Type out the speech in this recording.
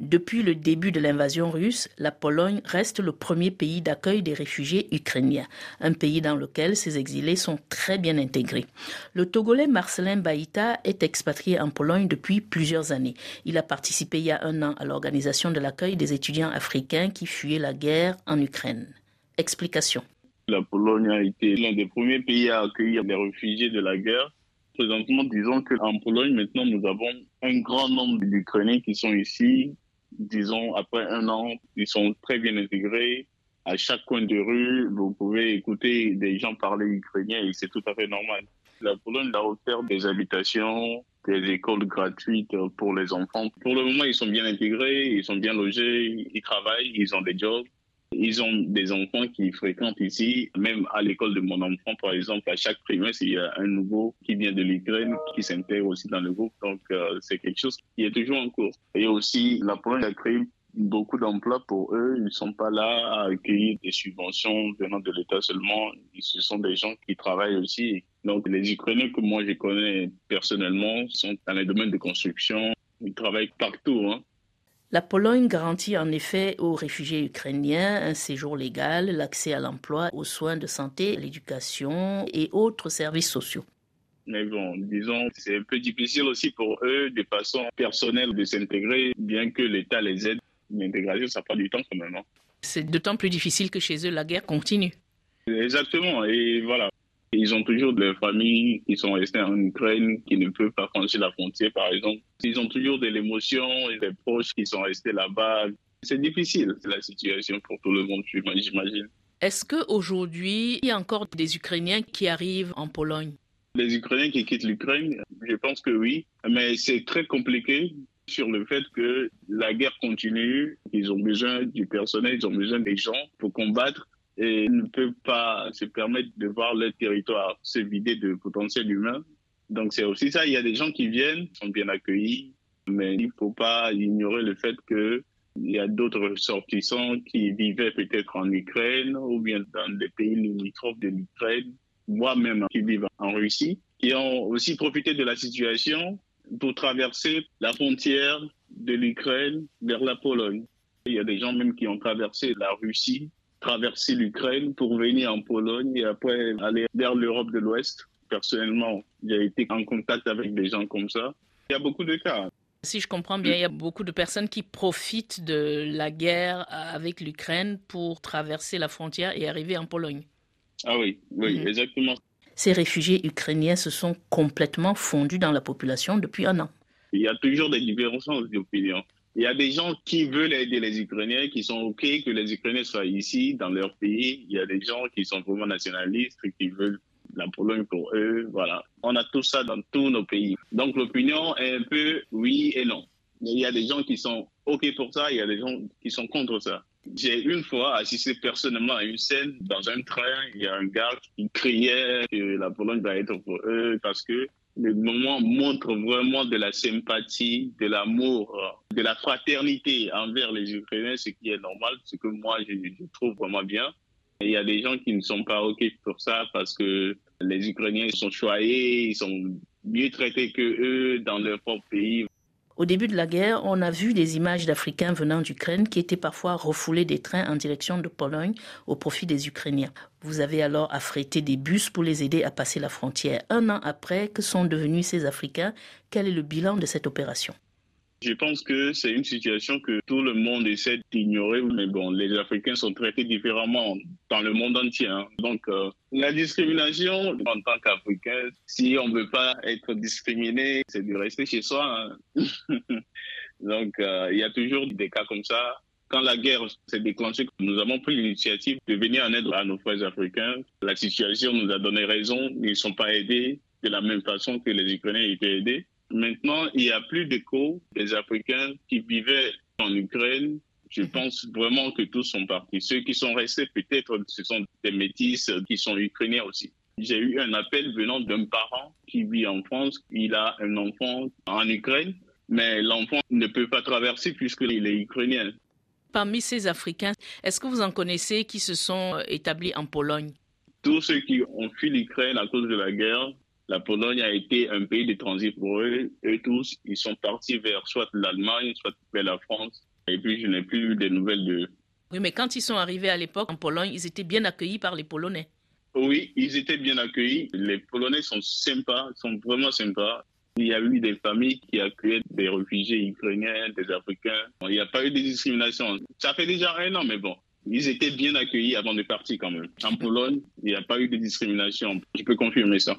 Depuis le début de l'invasion russe, la Pologne reste le premier pays d'accueil des réfugiés ukrainiens, un pays dans lequel ces exilés sont très bien intégrés. Le Togolais Marcelin Baïta est expatrié en Pologne depuis plusieurs années. Il a participé il y a un an à l'organisation de l'accueil des étudiants africains qui fuyaient la guerre en Ukraine. Explication. La Pologne a été l'un des premiers pays à accueillir les réfugiés de la guerre présentement, disons qu'en Pologne, maintenant, nous avons un grand nombre d'Ukrainiens qui sont ici, disons, après un an, ils sont très bien intégrés. À chaque coin de rue, vous pouvez écouter des gens parler ukrainien et c'est tout à fait normal. La Pologne a offert des habitations, des écoles gratuites pour les enfants. Pour le moment, ils sont bien intégrés, ils sont bien logés, ils travaillent, ils ont des jobs. Ils ont des enfants qui fréquentent ici, même à l'école de mon enfant, par exemple, à chaque trimestre, il y a un nouveau qui vient de l'Ukraine qui s'intègre aussi dans le groupe. Donc, euh, c'est quelque chose qui est toujours en cours. Et aussi, la Pologne a créé beaucoup d'emplois pour eux. Ils ne sont pas là à accueillir des subventions venant de l'État seulement. Ce sont des gens qui travaillent aussi. Donc, les Ukrainiens que moi je connais personnellement sont dans les domaines de construction. Ils travaillent partout. Hein. La Pologne garantit en effet aux réfugiés ukrainiens un séjour légal, l'accès à l'emploi, aux soins de santé, l'éducation et autres services sociaux. Mais bon, disons, c'est un peu difficile aussi pour eux de façon personnelle de s'intégrer, bien que l'État les aide. L'intégration, ça prend du temps quand même. Hein. C'est d'autant plus difficile que chez eux, la guerre continue. Exactement. Et voilà, ils ont toujours des familles qui sont restées en Ukraine, qui ne peuvent pas franchir la frontière, par exemple. Ils ont toujours de l'émotion et des proches qui sont restés là-bas. C'est difficile, la situation pour tout le monde, j'imagine. Est-ce qu'aujourd'hui, il y a encore des Ukrainiens qui arrivent en Pologne? Les Ukrainiens qui quittent l'Ukraine, je pense que oui, mais c'est très compliqué sur le fait que la guerre continue, ils ont besoin du personnel, ils ont besoin des gens pour combattre et ne peuvent pas se permettre de voir leur territoire se vider de potentiel humain. Donc c'est aussi ça, il y a des gens qui viennent, sont bien accueillis, mais il ne faut pas ignorer le fait qu'il y a d'autres ressortissants qui vivaient peut-être en Ukraine ou bien dans des pays limitrophes de l'Ukraine, moi-même qui vivent en Russie, qui ont aussi profité de la situation pour traverser la frontière de l'Ukraine vers la Pologne. Il y a des gens même qui ont traversé la Russie traverser l'Ukraine pour venir en Pologne et après aller vers l'Europe de l'Ouest. Personnellement, j'ai été en contact avec des gens comme ça. Il y a beaucoup de cas. Si je comprends bien, il y a beaucoup de personnes qui profitent de la guerre avec l'Ukraine pour traverser la frontière et arriver en Pologne. Ah oui, oui, mhm. exactement. Ces réfugiés ukrainiens se sont complètement fondus dans la population depuis un an. Il y a toujours des différences d'opinion. Il y a des gens qui veulent aider les Ukrainiens, qui sont OK que les Ukrainiens soient ici, dans leur pays. Il y a des gens qui sont vraiment nationalistes, qui veulent la Pologne pour eux. Voilà. On a tout ça dans tous nos pays. Donc l'opinion est un peu oui et non. Mais il y a des gens qui sont OK pour ça, il y a des gens qui sont contre ça. J'ai une fois assisté personnellement à une scène dans un train. Il y a un gars qui criait que la Pologne va être pour eux parce que le moment montre vraiment de la sympathie, de l'amour, de la fraternité envers les Ukrainiens, ce qui est normal, ce que moi je, trouve vraiment bien. il y a des gens qui ne sont pas OK pour ça parce que les Ukrainiens sont choyés, ils sont mieux traités que eux dans leur propre pays. Au début de la guerre, on a vu des images d'Africains venant d'Ukraine qui étaient parfois refoulés des trains en direction de Pologne au profit des Ukrainiens. Vous avez alors affrété des bus pour les aider à passer la frontière. Un an après, que sont devenus ces Africains? Quel est le bilan de cette opération? Je pense que c'est une situation que tout le monde essaie d'ignorer, mais bon, les Africains sont traités différemment dans le monde entier. Hein. Donc, euh, la discrimination en tant qu'Africain, si on ne veut pas être discriminé, c'est de rester chez soi. Hein. Donc, euh, il y a toujours des cas comme ça. Quand la guerre s'est déclenchée, nous avons pris l'initiative de venir en aide à nos frères africains. La situation nous a donné raison. Ils ne sont pas aidés de la même façon que les Ukrainiens étaient aidés. Maintenant, il n'y a plus d'écho des Africains qui vivaient en Ukraine. Je mhm. pense vraiment que tous sont partis. Ceux qui sont restés, peut-être, ce sont des métis qui sont ukrainiens aussi. J'ai eu un appel venant d'un parent qui vit en France. Il a un enfant en Ukraine, mais l'enfant ne peut pas traverser puisqu'il est ukrainien. Parmi ces Africains, est-ce que vous en connaissez qui se sont établis en Pologne? Tous ceux qui ont fui l'Ukraine à cause de la guerre La Pologne a été un pays de transit pour eux. Eux tous, ils sont partis vers soit l'Allemagne, soit vers la France. Et puis, je n'ai plus eu de nouvelles d'eux. Oui, mais quand ils sont arrivés à l'époque en Pologne, ils étaient bien accueillis par les Polonais. Oui, ils étaient bien accueillis. Les Polonais sont sympas, sont vraiment sympas. Il y a eu des familles qui accueillaient des réfugiés ukrainiens, des Africains. Il n'y a pas eu de discrimination. Ça fait déjà un an, mais bon, ils étaient bien accueillis avant de partir quand même. En Pologne, il n'y a pas eu de discrimination. Je peux confirmer ça.